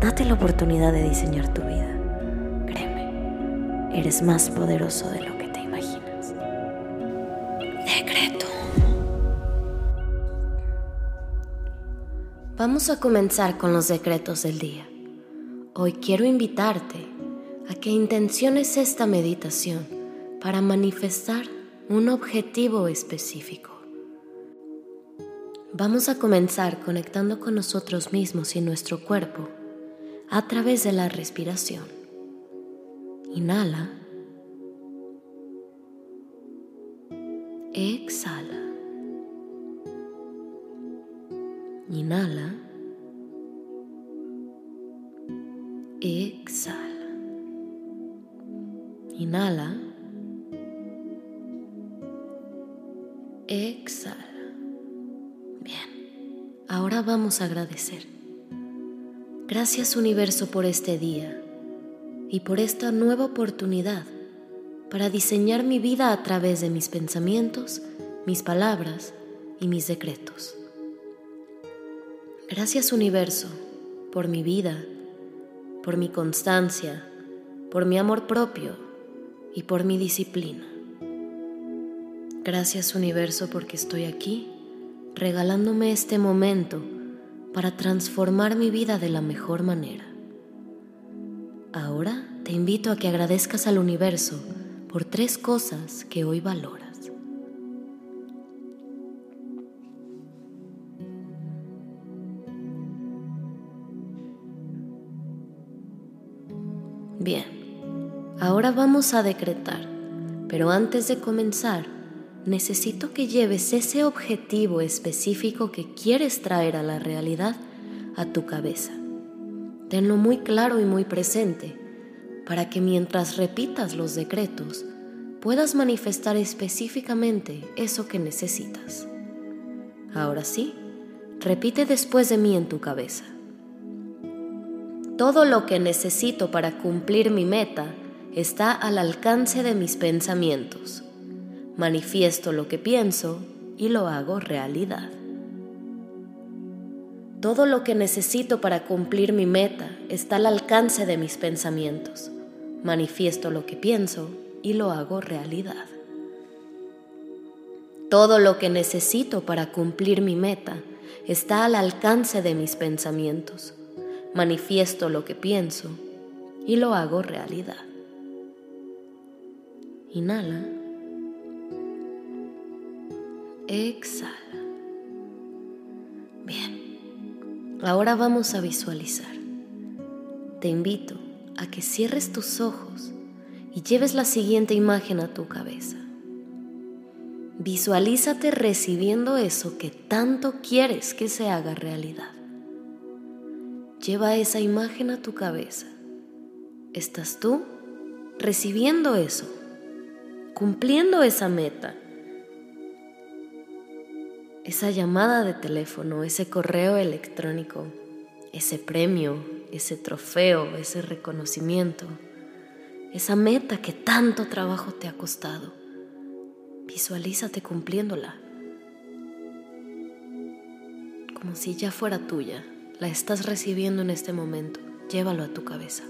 Date la oportunidad de diseñar tu vida. Créeme, eres más poderoso de lo que te imaginas. Decreto. Vamos a comenzar con los decretos del día. Hoy quiero invitarte a que intenciones esta meditación para manifestar un objetivo específico. Vamos a comenzar conectando con nosotros mismos y nuestro cuerpo a través de la respiración. Inhala. Exhala. Inhala. Exhala. Inhala. Exhala. Bien, ahora vamos a agradecer. Gracias universo por este día y por esta nueva oportunidad para diseñar mi vida a través de mis pensamientos, mis palabras y mis decretos. Gracias universo por mi vida, por mi constancia, por mi amor propio y por mi disciplina. Gracias universo porque estoy aquí regalándome este momento para transformar mi vida de la mejor manera. Ahora te invito a que agradezcas al universo por tres cosas que hoy valoras. Bien, ahora vamos a decretar, pero antes de comenzar, necesito que lleves ese objetivo específico que quieres traer a la realidad a tu cabeza. Tenlo muy claro y muy presente para que mientras repitas los decretos puedas manifestar específicamente eso que necesitas. Ahora sí, repite después de mí en tu cabeza. Todo lo que necesito para cumplir mi meta está al alcance de mis pensamientos manifiesto lo que pienso y lo hago realidad. Todo lo que necesito para cumplir mi meta está al alcance de mis pensamientos. Manifiesto lo que pienso y lo hago realidad. Todo lo que necesito para cumplir mi meta está al alcance de mis pensamientos. Manifiesto lo que pienso y lo hago realidad. Inhala. Exhala. Bien, ahora vamos a visualizar. Te invito a que cierres tus ojos y lleves la siguiente imagen a tu cabeza. Visualízate recibiendo eso que tanto quieres que se haga realidad. Lleva esa imagen a tu cabeza. ¿Estás tú recibiendo eso? ¿Cumpliendo esa meta? Esa llamada de teléfono, ese correo electrónico, ese premio, ese trofeo, ese reconocimiento, esa meta que tanto trabajo te ha costado. Visualízate cumpliéndola. Como si ya fuera tuya, la estás recibiendo en este momento. Llévalo a tu cabeza.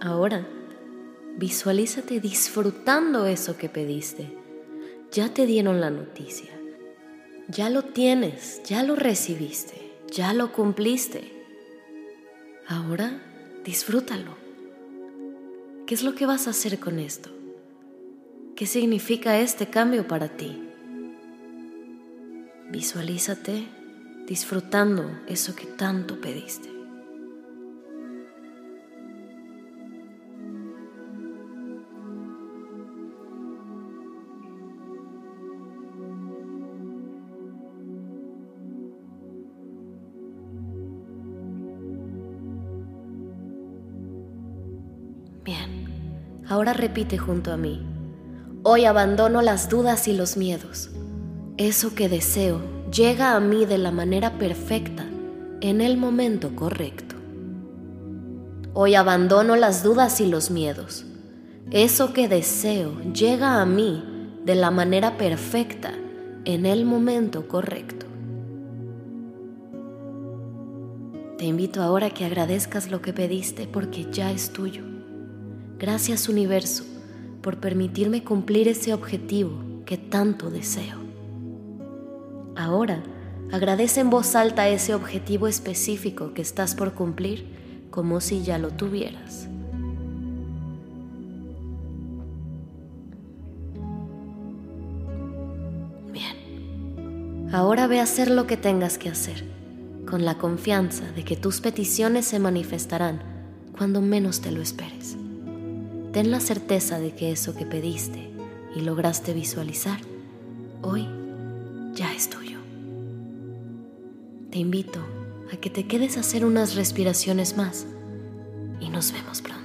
Ahora, visualízate disfrutando eso que pediste. Ya te dieron la noticia. Ya lo tienes, ya lo recibiste, ya lo cumpliste. Ahora, disfrútalo. ¿Qué es lo que vas a hacer con esto? ¿Qué significa este cambio para ti? Visualízate disfrutando eso que tanto pediste. Bien, ahora repite junto a mí. Hoy abandono las dudas y los miedos. Eso que deseo llega a mí de la manera perfecta, en el momento correcto. Hoy abandono las dudas y los miedos. Eso que deseo llega a mí de la manera perfecta, en el momento correcto. Te invito ahora a que agradezcas lo que pediste porque ya es tuyo. Gracias universo por permitirme cumplir ese objetivo que tanto deseo. Ahora, agradece en voz alta ese objetivo específico que estás por cumplir como si ya lo tuvieras. Bien, ahora ve a hacer lo que tengas que hacer, con la confianza de que tus peticiones se manifestarán cuando menos te lo esperes. Ten la certeza de que eso que pediste y lograste visualizar, hoy ya es tuyo. Te invito a que te quedes a hacer unas respiraciones más y nos vemos pronto.